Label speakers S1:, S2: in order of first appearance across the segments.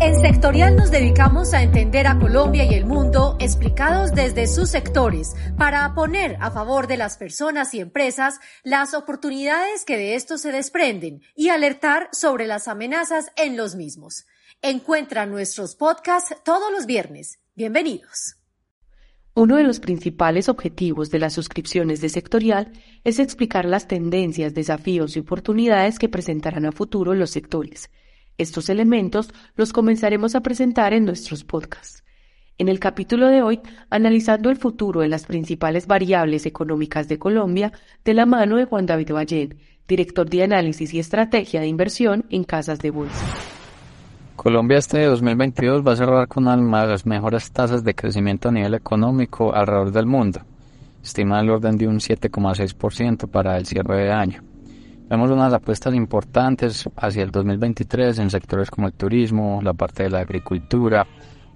S1: En Sectorial nos dedicamos a entender a Colombia y el mundo explicados desde sus sectores para poner a favor de las personas y empresas las oportunidades que de esto se desprenden y alertar sobre las amenazas en los mismos. Encuentra nuestros podcasts todos los viernes. Bienvenidos.
S2: Uno de los principales objetivos de las suscripciones de sectorial es explicar las tendencias, desafíos y oportunidades que presentarán a futuro los sectores. Estos elementos los comenzaremos a presentar en nuestros podcasts. En el capítulo de hoy, analizando el futuro de las principales variables económicas de Colombia, de la mano de Juan David Ballén, director de análisis y estrategia de inversión en casas de bolsa.
S3: Colombia este 2022 va a cerrar con una de las mejores tasas de crecimiento a nivel económico alrededor del mundo. Estima el orden de un 7,6% para el cierre de año. Vemos unas apuestas importantes hacia el 2023 en sectores como el turismo, la parte de la agricultura,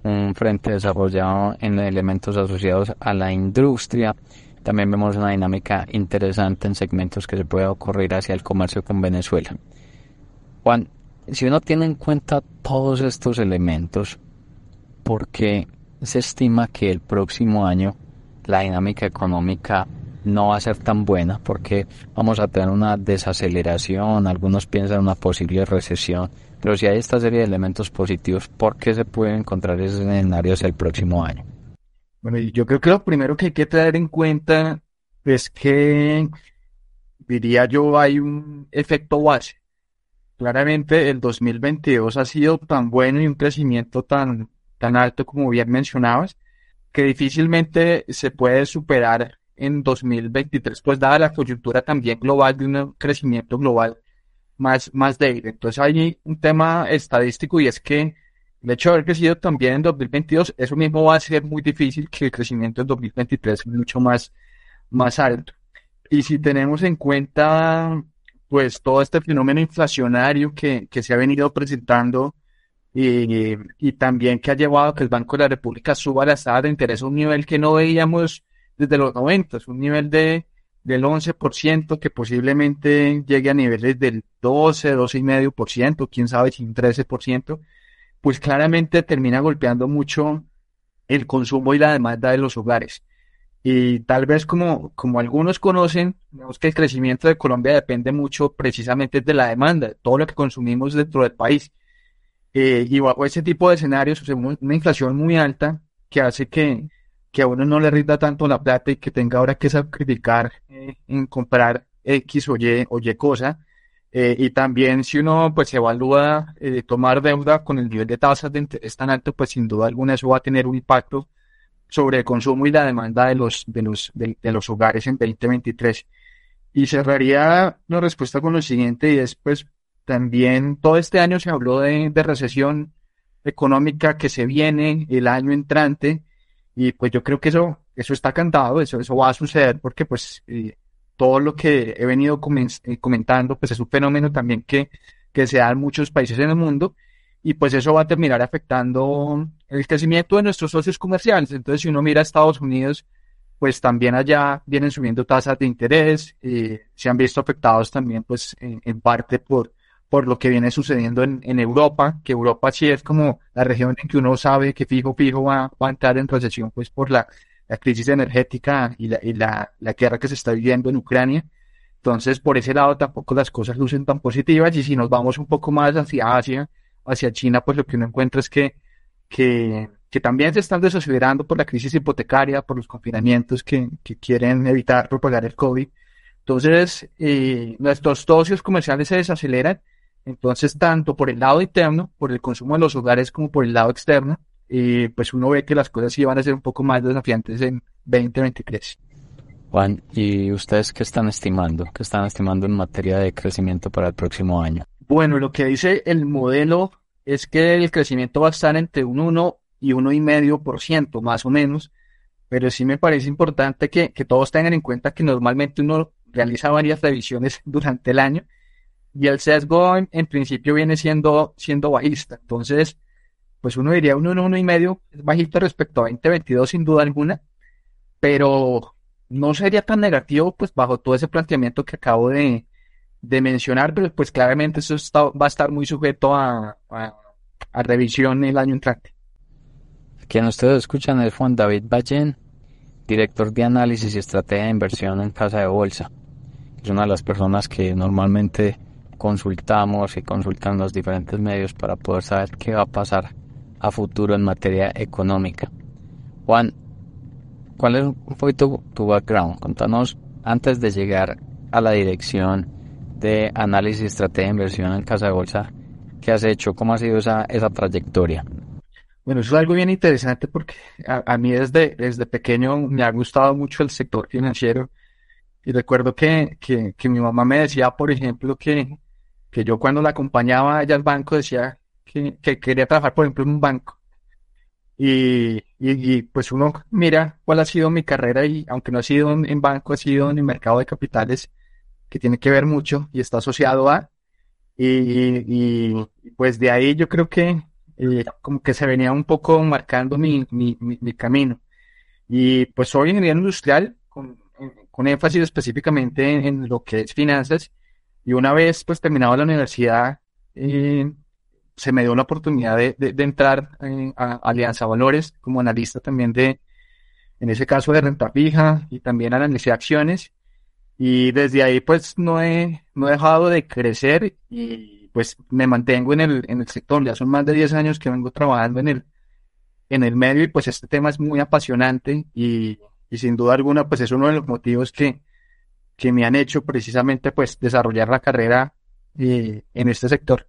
S3: un frente desarrollado en elementos asociados a la industria. También vemos una dinámica interesante en segmentos que se puede ocurrir hacia el comercio con Venezuela. Juan, si uno tiene en cuenta todos estos elementos, ¿por qué se estima que el próximo año la dinámica económica no va a ser tan buena? Porque vamos a tener una desaceleración, algunos piensan una posible recesión, pero si hay esta serie de elementos positivos, ¿por qué se puede encontrar ese escenario hacia el próximo año?
S4: Bueno, yo creo que lo primero que hay que tener en cuenta es que, diría yo, hay un efecto base claramente el 2022 ha sido tan bueno y un crecimiento tan, tan alto como bien mencionabas, que difícilmente se puede superar en 2023, pues dada la coyuntura también global de un crecimiento global más, más débil. Entonces hay un tema estadístico y es que el hecho de haber crecido también en 2022, eso mismo va a ser muy difícil que el crecimiento en 2023 sea mucho más, más alto. Y si tenemos en cuenta pues todo este fenómeno inflacionario que, que se ha venido presentando y, también que ha llevado a que el Banco de la República suba la tasa de interés a un nivel que no veíamos desde los 90, un nivel de del 11% que posiblemente llegue a niveles del 12, 12,5%, quién sabe si un 13%, pues claramente termina golpeando mucho el consumo y la demanda de los hogares. Y tal vez como, como algunos conocen, vemos que el crecimiento de Colombia depende mucho precisamente de la demanda, de todo lo que consumimos dentro del país. Eh, y bajo ese tipo de escenarios, una inflación muy alta que hace que, que a uno no le rinda tanto la plata y que tenga ahora que sacrificar eh, en comprar X o Y o Y cosa. Eh, y también si uno pues evalúa tomar deuda con el nivel de tasas de interés tan alto, pues sin duda alguna eso va a tener un impacto sobre el consumo y la demanda de los, de los, de, los hogares en 2023. Y cerraría la respuesta con lo siguiente y es pues también todo este año se habló de, de recesión económica que se viene el año entrante y pues yo creo que eso, eso está cantado, eso, eso va a suceder porque pues eh, todo lo que he venido eh, comentando pues es un fenómeno también que, que se da en muchos países en el mundo y pues eso va a terminar afectando el crecimiento de nuestros socios comerciales. Entonces, si uno mira a Estados Unidos, pues también allá vienen subiendo tasas de interés, y se han visto afectados también pues en, parte por, por lo que viene sucediendo en, en, Europa, que Europa sí es como la región en que uno sabe que fijo, fijo va, va a entrar en recesión pues por la, la crisis energética y, la, y la, la guerra que se está viviendo en Ucrania. Entonces, por ese lado tampoco las cosas lucen tan positivas y si nos vamos un poco más hacia Asia, hacia China, pues lo que uno encuentra es que, que, también se están desacelerando por la crisis hipotecaria, por los confinamientos que, que quieren evitar propagar el COVID. Entonces, eh, nuestros socios comerciales se desaceleran. Entonces, tanto por el lado interno, por el consumo de los hogares, como por el lado externo, eh, pues uno ve que las cosas sí van a ser un poco más desafiantes en 2023.
S3: Juan, ¿y ustedes qué están estimando? ¿Qué están estimando en materia de crecimiento para el próximo año?
S4: Bueno, lo que dice el modelo es que el crecimiento va a estar entre un 1 y 1,5% más o menos, pero sí me parece importante que, todos tengan en cuenta que normalmente uno realiza varias revisiones durante el año y el sesgo en, principio viene siendo, siendo bajista. Entonces, pues uno diría un 1, 1,5 es bajito respecto a 2022 sin duda alguna, pero no sería tan negativo pues bajo todo ese planteamiento que acabo de, de mencionar, pero pues claramente eso va a estar muy sujeto a, a, revisión el año entrante.
S3: Quien ustedes escuchan es Juan David Ballén, director de análisis y estrategia de inversión en Casa de Bolsa. Es una de las personas que normalmente consultamos y consultan los diferentes medios para poder saber qué va a pasar a futuro en materia económica. Juan, ¿cuál fue tu, tu background? Contanos antes de llegar a la dirección de análisis estrategia de inversión en Casa de Bolsa, ¿qué has hecho? ¿Cómo ha sido esa, esa trayectoria?
S4: Bueno, eso es algo bien interesante porque a, mí desde, desde pequeño me ha gustado mucho el sector financiero y recuerdo que, que, que mi mamá me decía, por ejemplo, que que yo cuando la acompañaba allá al banco decía que, quería trabajar, por ejemplo, en un banco. Y, y, pues uno mira cuál ha sido mi carrera y aunque no ha sido en, banco, ha sido en el mercado de capitales, que tiene que ver mucho y está asociado a. Y, pues de ahí yo creo que eh, como que se venía un poco marcando mi, mi, mi, camino. Y pues soy ingeniero industrial con, con énfasis específicamente en lo que es finanzas y una vez pues terminado la universidad, eh, se me dio la oportunidad de, de, entrar eh, a Alianza Valores como analista también de, en ese caso de renta fija y también de acciones. Y desde ahí pues no he, no he dejado de crecer y pues me mantengo en el, en el sector. Ya son más de 10 años que vengo trabajando en el, en el medio y pues este tema es muy apasionante y, y sin duda alguna pues es uno de los motivos que, que me han hecho precisamente pues desarrollar la carrera eh, en este sector.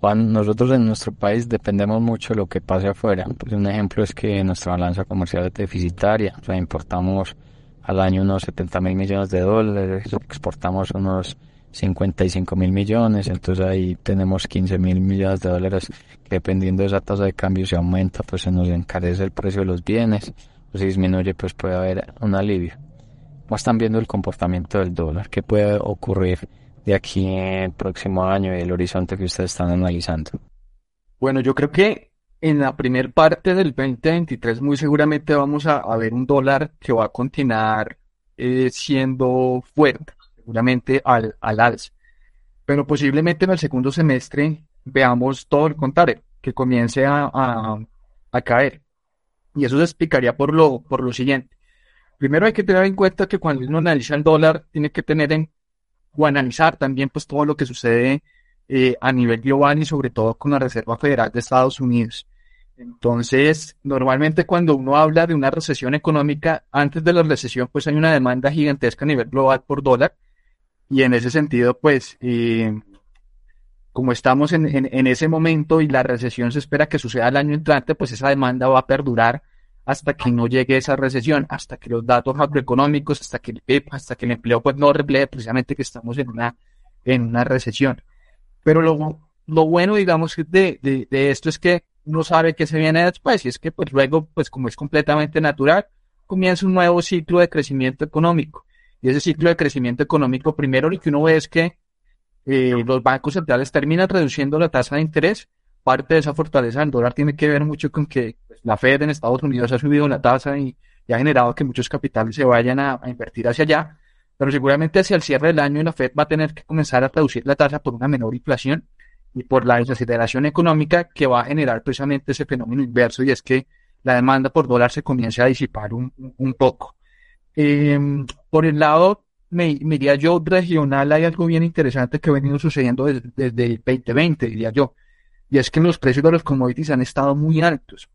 S3: Juan, nosotros en nuestro país dependemos mucho de lo que pase afuera. Pues un ejemplo es que nuestra balanza comercial es deficitaria, o sea, importamos al año unos 70 mil millones de dólares, exportamos unos 55 mil millones, entonces ahí tenemos 15 mil millones de dólares que dependiendo de esa tasa de cambio si aumenta, pues se nos encarece el precio de los bienes, o si disminuye, pues puede haber un alivio. ¿Cómo están viendo el comportamiento del dólar? ¿Qué puede ocurrir de aquí en el próximo año y el horizonte que ustedes están analizando?
S4: Bueno, yo creo que en la primera parte del 2023 muy seguramente vamos a, ver un dólar que va a continuar eh, siendo fuerte, seguramente al, al alza. Pero posiblemente en el segundo semestre veamos todo el contrario, que comience a, a, caer. Y eso se explicaría por lo, por lo siguiente. Primero hay que tener en cuenta que cuando uno analiza el dólar, tiene que tener en o analizar también pues todo lo que sucede eh, a nivel global y sobre todo con la Reserva Federal de Estados Unidos. Entonces, normalmente cuando uno habla de una recesión económica, antes de la recesión, pues hay una demanda gigantesca a nivel global por dólar. Y en ese sentido, pues, eh, como estamos en, en, ese momento y la recesión se espera que suceda el año entrante, pues esa demanda va a perdurar hasta que no llegue esa recesión, hasta que los datos macroeconómicos, hasta que el PIB, hasta que el empleo pues no refleje precisamente que estamos en una, en una recesión. Pero lo, lo bueno, digamos, de, de, de esto es que uno sabe que se viene después y es que pues luego, pues como es completamente natural, comienza un nuevo ciclo de crecimiento económico. Y ese ciclo de crecimiento económico, primero lo que uno ve es que eh, los bancos centrales terminan reduciendo la tasa de interés. Parte de esa fortaleza del dólar tiene que ver mucho con que la Fed en Estados Unidos ha subido la tasa y, ha generado que muchos capitales se vayan a, invertir hacia allá, pero seguramente hacia el cierre del año la Fed va a tener que comenzar a reducir la tasa por una menor inflación y por la desaceleración económica que va a generar precisamente ese fenómeno inverso y es que la demanda por dólar se comience a disipar un, poco. Em, por el lado, me, diría yo, regional, hay algo bien interesante que ha venido sucediendo desde, desde el 2020, diría yo, y es que los precios de los commodities han estado muy altos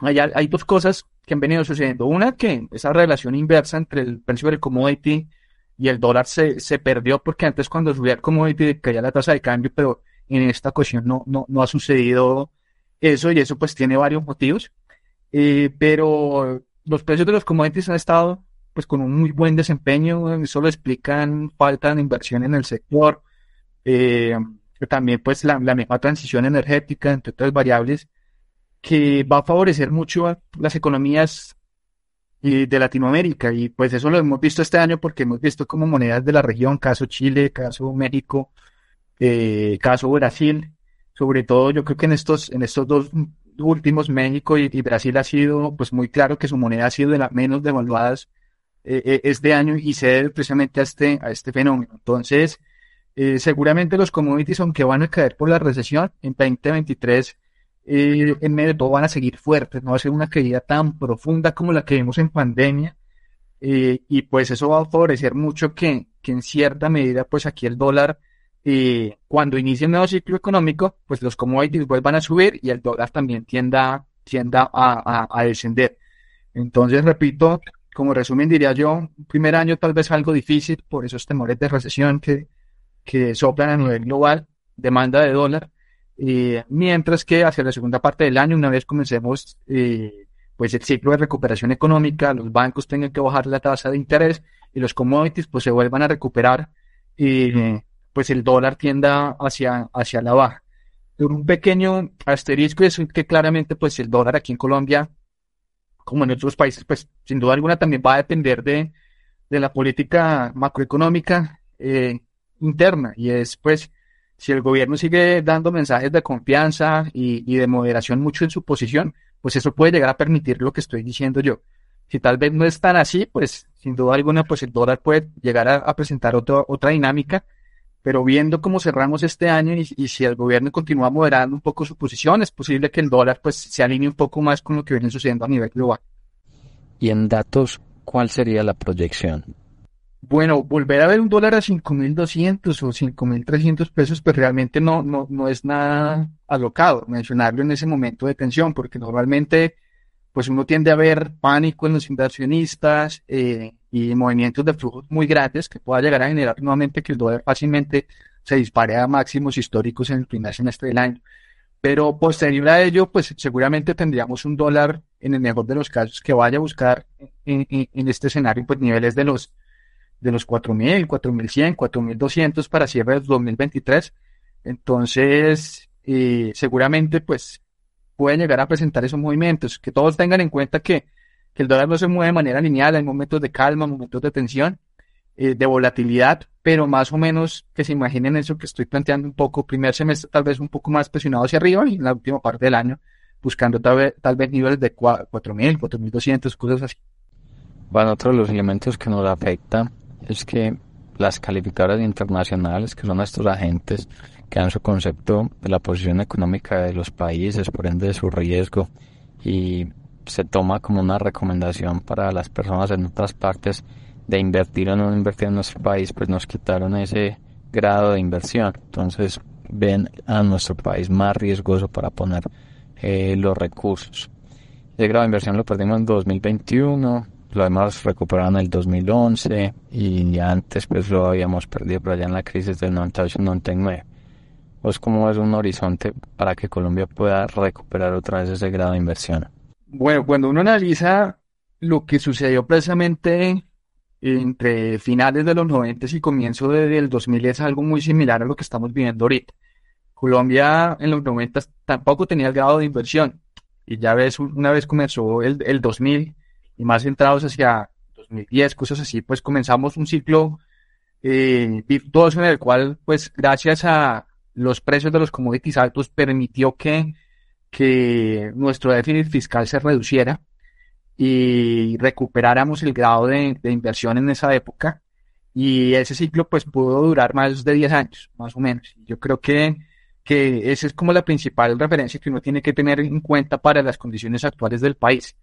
S4: hay, hay dos cosas que han venido sucediendo. Una, que esa relación inversa entre el precio del commodity y el dólar se, se perdió porque antes cuando subía el commodity caía la tasa de cambio, pero en esta ocasión no, no, no ha sucedido eso y eso pues tiene varios motivos. Eh, pero los precios de los commodities han estado pues con un muy buen desempeño, eso lo explican falta de inversión en el sector, eh, también pues la, la misma transición energética, entre otras variables, que va a favorecer mucho a las economías eh, de Latinoamérica y pues eso lo hemos visto este año porque hemos visto como monedas de la región, caso Chile, caso México, eh, caso Brasil, sobre todo yo creo que en estos, en estos dos últimos, México y, Brasil ha sido pues muy claro que su moneda ha sido de las menos devaluadas este año y se debe precisamente a este, a este fenómeno. Entonces, seguramente los commodities, aunque van a caer por la recesión en 2023, en medio de todo van a seguir fuertes, no va a ser una caída tan profunda como la que vimos en pandemia. y pues eso va a favorecer mucho que, que en cierta medida, pues aquí el dólar y cuando inicie el nuevo ciclo económico, pues los commodities vuelvan a subir y el dólar también tienda, tienda a, a, descender. Entonces, repito, como resumen diría yo, primer año tal vez algo difícil por esos temores de recesión que, que soplan a nivel global, demanda de dólar, mientras que hacia la segunda parte del año, una vez comencemos eh, pues el ciclo de recuperación económica, los bancos tengan que bajar la tasa de interés y los commodities pues se vuelvan a recuperar y pues el dólar tienda hacia, hacia la baja. Un pequeño asterisco es que claramente pues el dólar aquí en Colombia, como en otros países, pues sin duda alguna también va a depender de, de la política macroeconómica eh, interna y es pues si el gobierno sigue dando mensajes de confianza y, de moderación mucho en su posición, pues eso puede llegar a permitir lo que estoy diciendo yo. Si tal vez no es tan así, pues sin duda alguna, pues el dólar puede llegar a, a presentar otra otra dinámica pero viendo cómo cerramos este año y, si el gobierno continúa moderando un poco su posición, es posible que el dólar pues se alinee un poco más con lo que viene sucediendo a nivel global.
S3: Y en datos, ¿cuál sería la proyección?
S4: Bueno, volver a ver un dólar a 5.200 o 5.300 pesos, pues realmente no, no, no es nada alocado mencionarlo en ese momento de tensión, porque normalmente pues uno tiende a ver pánico en los inversionistas, eh, y movimientos de flujos muy grandes que pueda llegar a generar nuevamente que el dólar fácilmente se dispare a máximos históricos en el primer semestre del año. Pero posterior a ello, pues seguramente tendríamos un dólar, en el mejor de los casos, que vaya a buscar en, en, este escenario, pues niveles de los de los 4.000, 4.100, 4.200 para cierre del 2023. Entonces, eh, seguramente, pues, pueden llegar a presentar esos movimientos. Que todos tengan en cuenta que que el dólar no se mueve de manera lineal, hay momentos de calma, momentos de tensión, eh, de volatilidad, pero más o menos que se imaginen eso que estoy planteando un poco, primer semestre tal vez un poco más presionado hacia arriba y en la última parte del año buscando tal vez, tal vez niveles de 4.000, 4.200, cosas así.
S3: Bueno, otro de los elementos que nos afecta es que las calificadoras internacionales, que son estos agentes que dan su concepto de la posición económica de los países, por ende de su riesgo, y se toma como una recomendación para las personas en otras partes de invertir o no invertir en nuestro país, pues nos quitaron ese grado de inversión. Entonces ven a nuestro país más riesgoso para poner eh, los recursos. Ese grado de inversión lo perdimos en 2021, lo hemos recuperado en el 2011 y antes pues lo habíamos perdido por allá en la crisis del 98-99. Pues como es un horizonte para que Colombia pueda recuperar otra vez ese grado de inversión.
S4: Bueno, cuando uno analiza lo que sucedió precisamente entre finales de los 90 y comienzo del 2000 es algo muy similar a lo que estamos viviendo ahorita. Colombia en los 90 tampoco tenía el grado de inversión y ya ves, una vez comenzó el, el 2000 y más centrados hacia 2010, cosas así, pues comenzamos un ciclo eh, virtuoso en el cual, pues gracias a los precios de los commodities altos permitió que que nuestro déficit fiscal se reduciera y recuperáramos el grado de, inversión en esa época. Y ese ciclo pues pudo durar más de 10 años, más o menos. Yo creo que, que esa es como la principal referencia que uno tiene que tener en cuenta para las condiciones actuales del país.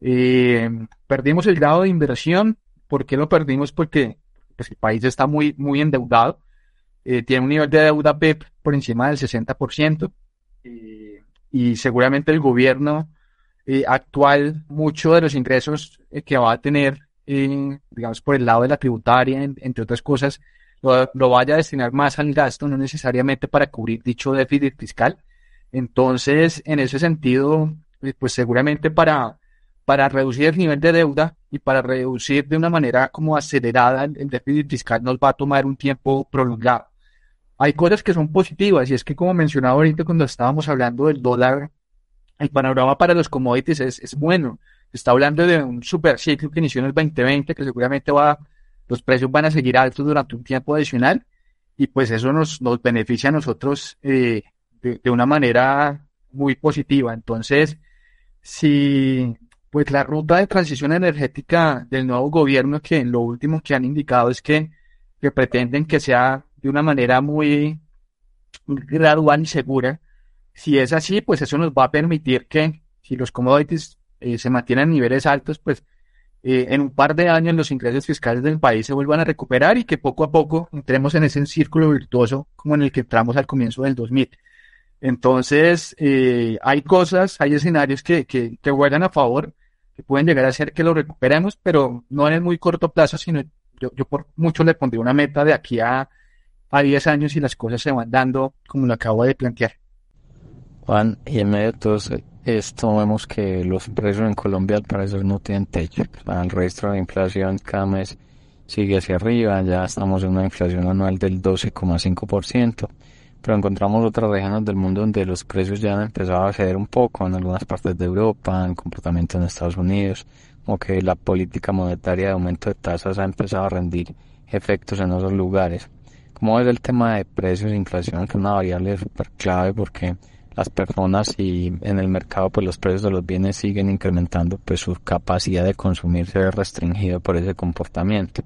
S4: Eh, perdimos el grado de inversión. ¿Por qué lo perdimos? Porque pues, el país está muy, muy endeudado. Eh, tiene un nivel de deuda PEP por encima del 60% y seguramente el gobierno eh, actual, mucho de los ingresos eh, que va a tener, eh, digamos, por el lado de la tributaria, entre otras cosas, lo, vaya a destinar más al gasto, no necesariamente para cubrir dicho déficit fiscal. Entonces, en ese sentido, pues seguramente para, para reducir el nivel de deuda y para reducir de una manera como acelerada el déficit fiscal nos va a tomar un tiempo prolongado hay cosas que son positivas y es que como mencionaba ahorita cuando estábamos hablando del dólar, el panorama para los commodities es, es bueno. Se está hablando de un super ciclo que inició en el 2020 que seguramente va, los precios van a seguir altos durante un tiempo adicional y pues eso nos, nos beneficia a nosotros eh, de, de, una manera muy positiva. Entonces, si, Pues la ruta de transición energética del nuevo gobierno, que lo último que han indicado es que, que pretenden que sea de una manera muy gradual y segura. Si es así, pues eso nos va a permitir que si los commodities eh, se mantienen a niveles altos, pues eh, en un par de años los ingresos fiscales del país se vuelvan a recuperar y que poco a poco entremos en ese círculo virtuoso como en el que entramos al comienzo del 2000. Entonces, eh, hay cosas, hay escenarios que, que, que juegan a favor, que pueden llegar a ser que lo recuperemos, pero no en el muy corto plazo, sino yo, yo por mucho le pondría una meta de aquí a, a 10 años y las cosas se van dando como lo acabo de plantear.
S3: Juan, y en medio de todo esto vemos que los precios en Colombia al parecer no tienen techo. El registro de inflación cada mes sigue hacia arriba, ya estamos en una inflación anual del 12,5% pero encontramos otras regiones del mundo donde los precios ya han empezado a ceder un poco, en algunas partes de Europa, en comportamiento en Estados Unidos, como que la política monetaria de aumento de tasas ha empezado a rendir efectos en esos lugares. Como es el tema de precios e inflación, que es una variable súper clave porque las personas y en el mercado pues los precios de los bienes siguen incrementando, pues su capacidad de consumir se ve restringida por ese comportamiento.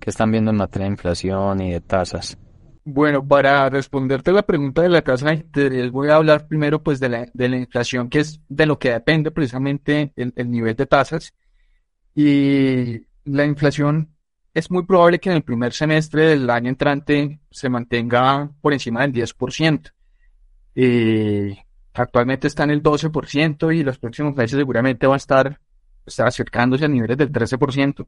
S3: que están viendo en materia de inflación y de tasas?
S4: Bueno, para responderte la pregunta de la tasa de interés, voy a hablar primero pues de la, de la inflación, que es de lo que depende precisamente el, el, nivel de tasas. Y la inflación es muy probable que en el primer semestre del año entrante se mantenga por encima del 10%. Eh, actualmente está en el 12% y los próximos meses seguramente va a estar, estar acercándose a niveles del 13%.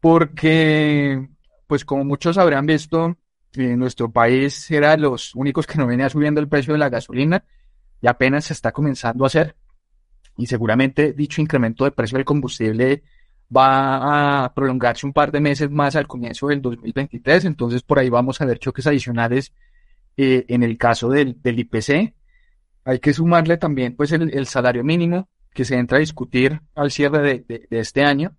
S4: Porque, pues como muchos habrán visto, en nuestro país era de los únicos que no venía subiendo el precio de la gasolina y apenas se está comenzando a hacer. Y seguramente dicho incremento de precio del combustible va a prolongarse un par de meses más al comienzo del 2023. Entonces por ahí vamos a ver choques adicionales eh, en el caso del, IPC. Hay que sumarle también pues el, salario mínimo que se entra a discutir al cierre de, de, de este año.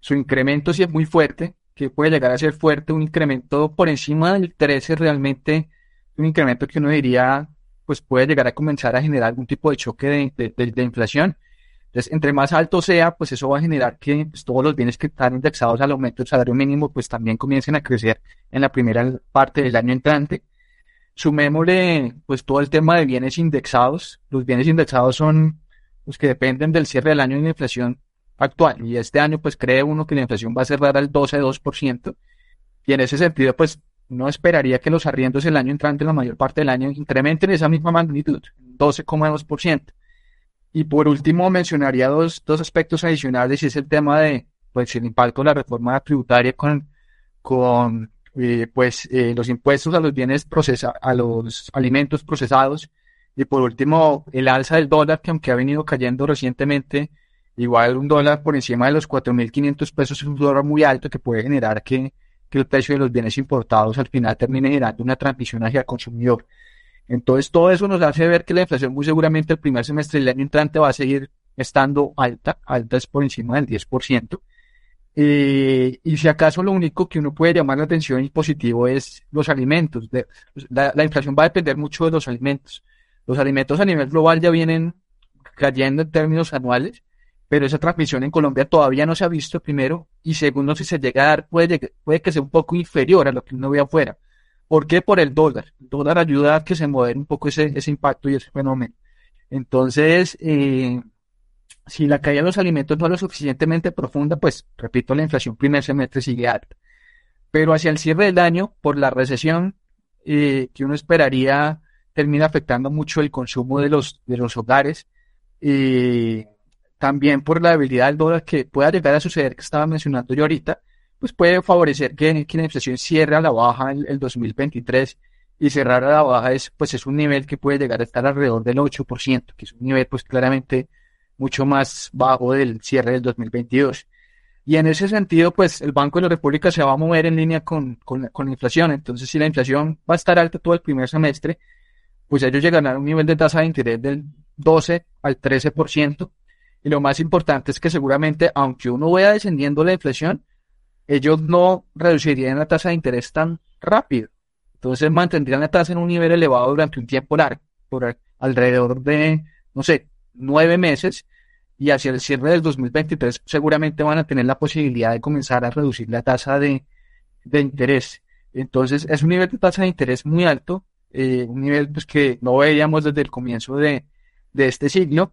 S4: Su incremento sí es muy fuerte, que puede llegar a ser fuerte, un incremento por encima del 13 realmente, un incremento que uno diría, pues puede llegar a comenzar a generar algún tipo de choque de inflación. Entonces, entre más alto sea, pues eso va a generar que pues, todos los bienes que están indexados al aumento del salario mínimo, pues también comiencen a crecer en la primera parte del año entrante. Sumémosle, pues todo el tema de bienes indexados. Los bienes indexados son los que dependen del cierre del año de la inflación actual. Y este año, pues cree uno que la inflación va a cerrar al 12-2%. Y en ese sentido, pues no esperaría que los arriendos el año entrante, la mayor parte del año, incrementen esa misma magnitud, 12,2%. Y por último, mencionaría dos, dos aspectos adicionales y es el tema de, pues, el impacto de la reforma tributaria con, con, eh, pues, eh, los impuestos a los bienes procesados, a los alimentos procesados. Y por último, el alza del dólar, que aunque ha venido cayendo recientemente, Igual un dólar por encima de los 4.500 pesos es un dólar muy alto que puede generar que, que el precio de los bienes importados al final termine generando una transmisión hacia el consumidor. Entonces todo eso nos hace ver que la inflación muy seguramente el primer semestre del año entrante va a seguir estando alta, alta es por encima del 10%. Eh, y si acaso lo único que uno puede llamar la atención y positivo es los alimentos. La, inflación va a depender mucho de los alimentos. Los alimentos a nivel global ya vienen cayendo en términos anuales pero esa transmisión en Colombia todavía no se ha visto primero y segundo si se llega a dar puede, puede que sea un poco inferior a lo que uno ve afuera. ¿Por qué? Por el dólar. El dólar ayuda a que se modere un poco ese, ese impacto y ese fenómeno. Entonces, eh, si la caída de los alimentos no es lo suficientemente profunda, pues, repito, la inflación primer semestre sigue alta. Pero hacia el cierre del año, por la recesión eh, que uno esperaría, termina afectando mucho el consumo de los, de los hogares. Eh, también por la debilidad del dólar que pueda llegar a suceder que estaba mencionando yo ahorita, pues puede favorecer que, que la inflación cierre a la baja en el 2023 y cerrar a la baja es, pues es un nivel que puede llegar a estar alrededor del 8%, que es un nivel pues claramente mucho más bajo del cierre del 2022. Y en ese sentido, pues el Banco de la República se va a mover en línea con, con, con la inflación. Entonces, si la inflación va a estar alta todo el primer semestre, pues ellos llegarán a un nivel de tasa de interés del 12 al 13%, y lo más importante es que seguramente, aunque uno vaya descendiendo la inflación, ellos no reducirían la tasa de interés tan rápido. Entonces mantendrían la tasa en un nivel elevado durante un tiempo largo, por alrededor de, no sé, nueve meses. y hacia el cierre del 2023 seguramente van a tener la posibilidad de comenzar a reducir la tasa de, de interés. Entonces es un nivel de tasa de interés muy alto, eh, un nivel pues, que no veíamos desde el comienzo de, de este siglo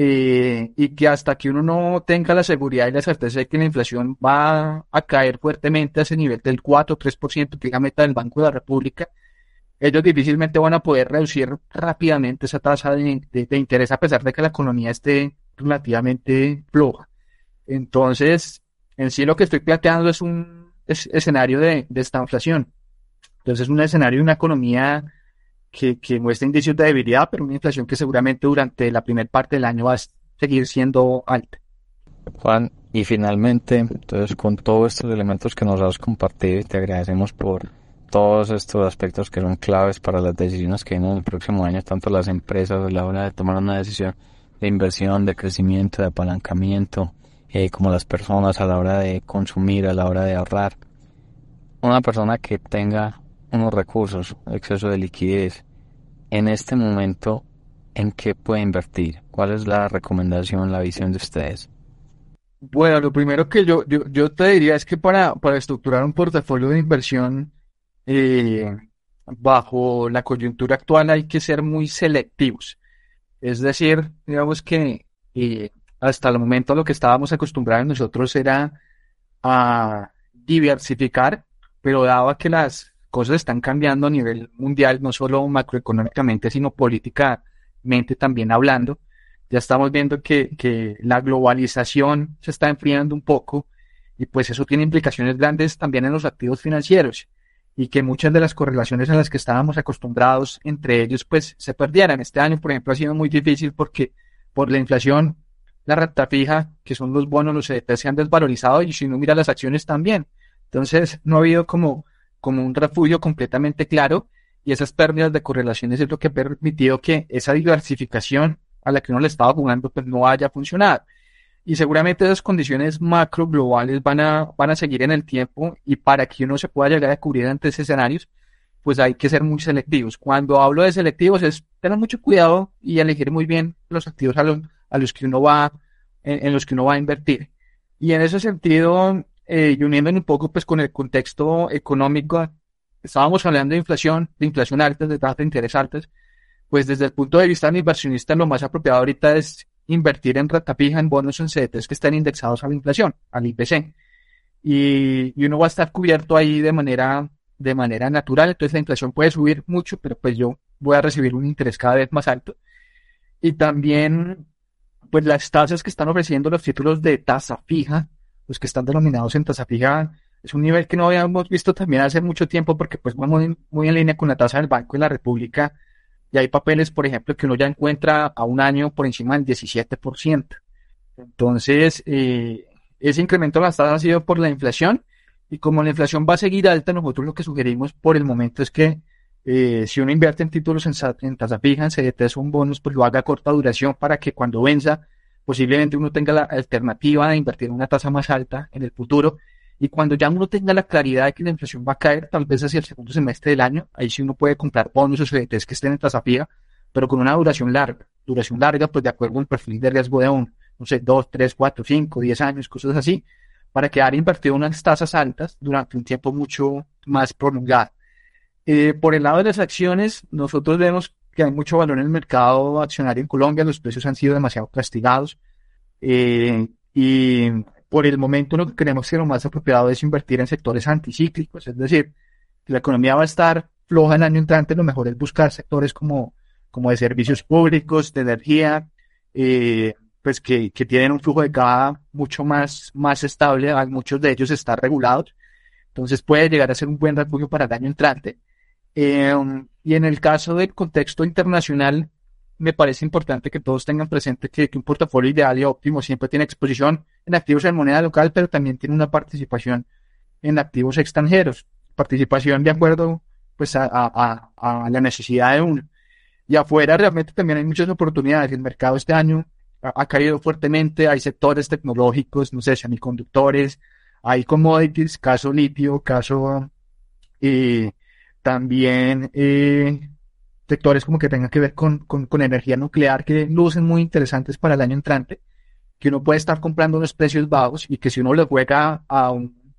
S4: eh, y que hasta que uno no tenga la seguridad y la certeza de que la inflación va a caer fuertemente a ese nivel del 4 o 3% que es la meta del Banco de la República, ellos difícilmente van a poder reducir rápidamente esa tasa de, interés a pesar de que la economía esté relativamente floja. Entonces, en sí lo que estoy planteando es un escenario de, de esta inflación. Entonces, es un escenario de una economía que, que muestra indicios de debilidad, pero una inflación que seguramente durante la primera parte del año va a seguir siendo alta.
S3: Juan, y finalmente, entonces con todos estos elementos que nos has compartido, te agradecemos por todos estos aspectos que son claves para las decisiones que vienen en el próximo año, tanto las empresas a la hora de tomar una decisión de inversión, de crecimiento, de apalancamiento, eh, como las personas a la hora de consumir, a la hora de ahorrar. Una persona que tenga unos recursos, exceso de liquidez, en este momento, ¿en qué puede invertir? ¿Cuál es la recomendación, la visión de ustedes?
S4: Bueno, lo primero que yo, yo, te diría es que para, para estructurar un portafolio de inversión eh, bajo la coyuntura actual hay que ser muy selectivos. Es decir, digamos que eh, hasta el momento lo que estábamos acostumbrados nosotros era a diversificar, pero dado que las cosas están cambiando a nivel mundial, no solo macroeconómicamente, sino políticamente también hablando. Ya estamos viendo que, que la globalización se está enfriando un poco y pues eso tiene implicaciones grandes también en los activos financieros y que muchas de las correlaciones a las que estábamos acostumbrados entre ellos pues se perdieran. Este año, por ejemplo, ha sido muy difícil porque por la inflación, la renta fija, que son los bonos, los CDT se han desvalorizado y si uno mira las acciones también. Entonces, no ha habido como como un refugio completamente claro y esas pérdidas de correlaciones es lo que ha permitido que esa diversificación a la que uno le estaba jugando pues no haya funcionado. Y seguramente esas condiciones macro globales van a, van a seguir en el tiempo y para que uno se pueda llegar a cubrir ante esos escenarios, pues hay que ser muy selectivos. Cuando hablo de selectivos es tener mucho cuidado y elegir muy bien los activos a los, a los que uno va, en los que uno va a invertir. Y en ese sentido, eh, y uniéndome un poco pues con el contexto económico, estábamos hablando de inflación, de inflación alta, de tasas de interés altas, pues desde el punto de vista del inversionista lo más apropiado ahorita es invertir en renta fija, en bonos en CDTs que estén indexados a la inflación, al IPC. Y, y, uno va a estar cubierto ahí de manera, de manera natural, entonces la inflación puede subir mucho, pero pues yo voy a recibir un interés cada vez más alto. Y también, pues las tasas que están ofreciendo los títulos de tasa fija, los que están denominados en tasa fija, es un nivel que no habíamos visto también hace mucho tiempo porque pues vamos muy, en línea con la tasa del Banco de la República y hay papeles, por ejemplo, que uno ya encuentra a un año por encima del 17%. Entonces, eh, ese incremento de las tasas ha sido por la inflación y como la inflación va a seguir alta, nosotros lo que sugerimos por el momento es que eh, si uno invierte en títulos en, tasa fija, en CDTs o bonos, pues lo haga a corta duración para que cuando venza posiblemente uno tenga la alternativa de invertir en una tasa más alta en el futuro. Y cuando ya uno tenga la claridad de que la inflación va a caer, tal vez hacia el segundo semestre del año, ahí sí uno puede comprar bonos o CDTs que estén en tasa fija, pero con una duración larga. Duración larga, pues de acuerdo al perfil de riesgo de un, no sé, dos, tres, cuatro, cinco, diez años, cosas así, para quedar invertido en unas tasas altas durante un tiempo mucho más prolongado. Eh, por el lado de las acciones, nosotros vemos que hay mucho valor en el mercado accionario en Colombia, los precios han sido demasiado castigados eh, y por el momento lo que creemos que lo más apropiado es invertir en sectores anticíclicos, es decir, que la economía va a estar floja el año entrante, lo mejor es buscar sectores como, como de servicios públicos, de energía, eh, pues que, que, tienen un flujo de caja mucho más, más estable, muchos de ellos están regulados, entonces puede llegar a ser un buen refugio para el año entrante. Eh, y en el caso del contexto internacional, me parece importante que todos tengan presente que, un portafolio ideal y óptimo siempre tiene exposición en activos en moneda local, pero también tiene una participación en activos extranjeros. Participación de acuerdo pues a la necesidad de uno. Y afuera realmente también hay muchas oportunidades. El mercado este año ha, caído fuertemente. Hay sectores tecnológicos, no sé, semiconductores, hay commodities, caso litio, caso eh, también eh, sectores como que tengan que ver con, con, energía nuclear que lucen muy interesantes para el año entrante. que uno puede estar comprando unos precios bajos y que si uno le juega a un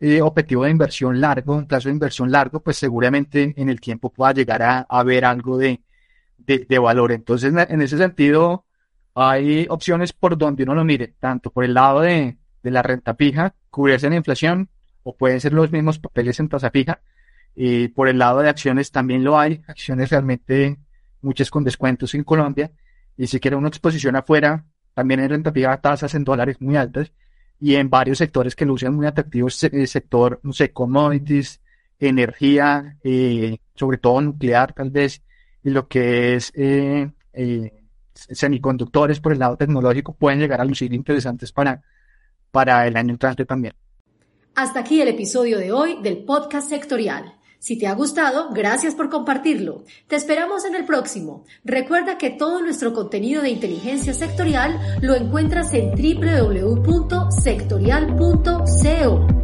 S4: eh, objetivo de inversión largo, un plazo de inversión largo, pues seguramente en el tiempo pueda llegar a, ver algo de, de, valor. Entonces, en ese sentido, hay opciones por donde uno lo mire, tanto por el lado de, de la renta fija, cubrirse la inflación, o pueden ser los mismos papeles en tasa fija. Y por el lado de acciones también lo hay, acciones realmente muchas con descuentos en Colombia. Y si quiere una exposición afuera, también en renta fija tasas en dólares muy altas y en varios sectores que lucen muy atractivos, el sector, no sé, commodities, energía, eh, sobre todo nuclear tal vez, y lo que es eh, eh, semiconductores por el lado tecnológico pueden llegar a lucir interesantes para, para el año entrante también.
S1: Hasta aquí el episodio de hoy del podcast sectorial. Si te ha gustado, gracias por compartirlo. Te esperamos en el próximo. Recuerda que todo nuestro contenido de inteligencia sectorial lo encuentras en www.sectorial.co.